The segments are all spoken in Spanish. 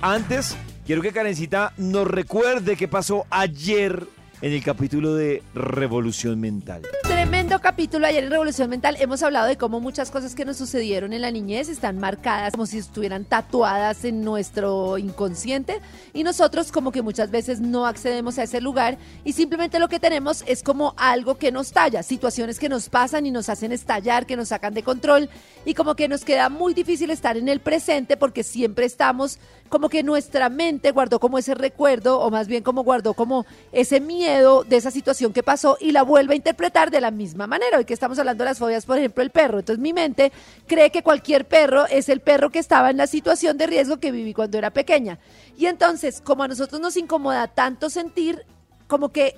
Antes, quiero que Karencita nos recuerde qué pasó ayer en el capítulo de Revolución Mental. Tremendo capítulo ayer en Revolución Mental. Hemos hablado de cómo muchas cosas que nos sucedieron en la niñez están marcadas como si estuvieran tatuadas en nuestro inconsciente y nosotros como que muchas veces no accedemos a ese lugar y simplemente lo que tenemos es como algo que nos talla, situaciones que nos pasan y nos hacen estallar, que nos sacan de control y como que nos queda muy difícil estar en el presente porque siempre estamos como que nuestra mente guardó como ese recuerdo o más bien como guardó como ese miedo de esa situación que pasó y la vuelve a interpretar de la misma manera. Hoy que estamos hablando de las fobias, por ejemplo, el perro. Entonces mi mente cree que cualquier perro es el perro que estaba en la situación de riesgo que viví cuando era pequeña. Y entonces, como a nosotros nos incomoda tanto sentir, como que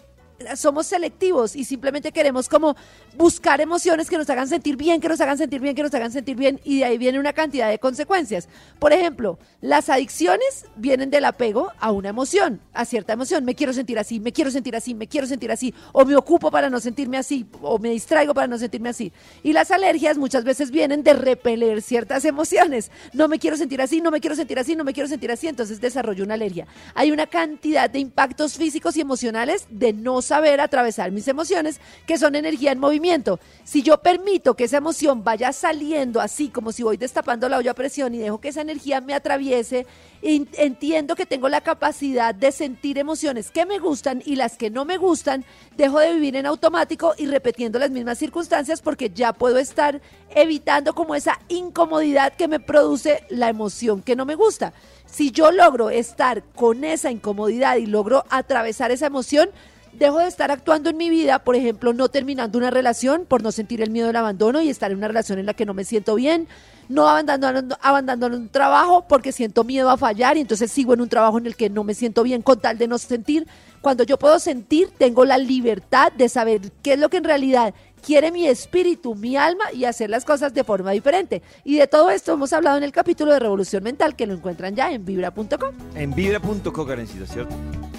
somos selectivos y simplemente queremos como buscar emociones que nos hagan sentir bien, que nos hagan sentir bien, que nos hagan sentir bien y de ahí viene una cantidad de consecuencias. Por ejemplo, las adicciones vienen del apego a una emoción, a cierta emoción. Me quiero sentir así, me quiero sentir así, me quiero sentir así, o me ocupo para no sentirme así, o me distraigo para no sentirme así. Y las alergias muchas veces vienen de repeler ciertas emociones. No me quiero sentir así, no me quiero sentir así, no me quiero sentir así, entonces desarrollo una alergia. Hay una cantidad de impactos físicos y emocionales de no saber atravesar mis emociones, que son energía en movimiento. Si yo permito que esa emoción vaya saliendo así, como si voy destapando la olla a presión y dejo que esa energía me atraviese, entiendo que tengo la capacidad de sentir emociones que me gustan y las que no me gustan, dejo de vivir en automático y repitiendo las mismas circunstancias porque ya puedo estar evitando como esa incomodidad que me produce la emoción que no me gusta. Si yo logro estar con esa incomodidad y logro atravesar esa emoción, dejo de estar actuando en mi vida, por ejemplo, no terminando una relación por no sentir el miedo del abandono y estar en una relación en la que no me siento bien, no abandonando, abandonando un trabajo porque siento miedo a fallar y entonces sigo en un trabajo en el que no me siento bien con tal de no sentir. Cuando yo puedo sentir, tengo la libertad de saber qué es lo que en realidad quiere mi espíritu, mi alma y hacer las cosas de forma diferente. Y de todo esto hemos hablado en el capítulo de Revolución Mental que lo encuentran ya en vibra.com. En vibra.com, Karencita, ¿cierto?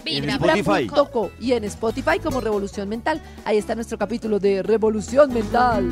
Vibra.com y en Spotify como Revolución Mental. Ahí está nuestro capítulo de Revolución Mental.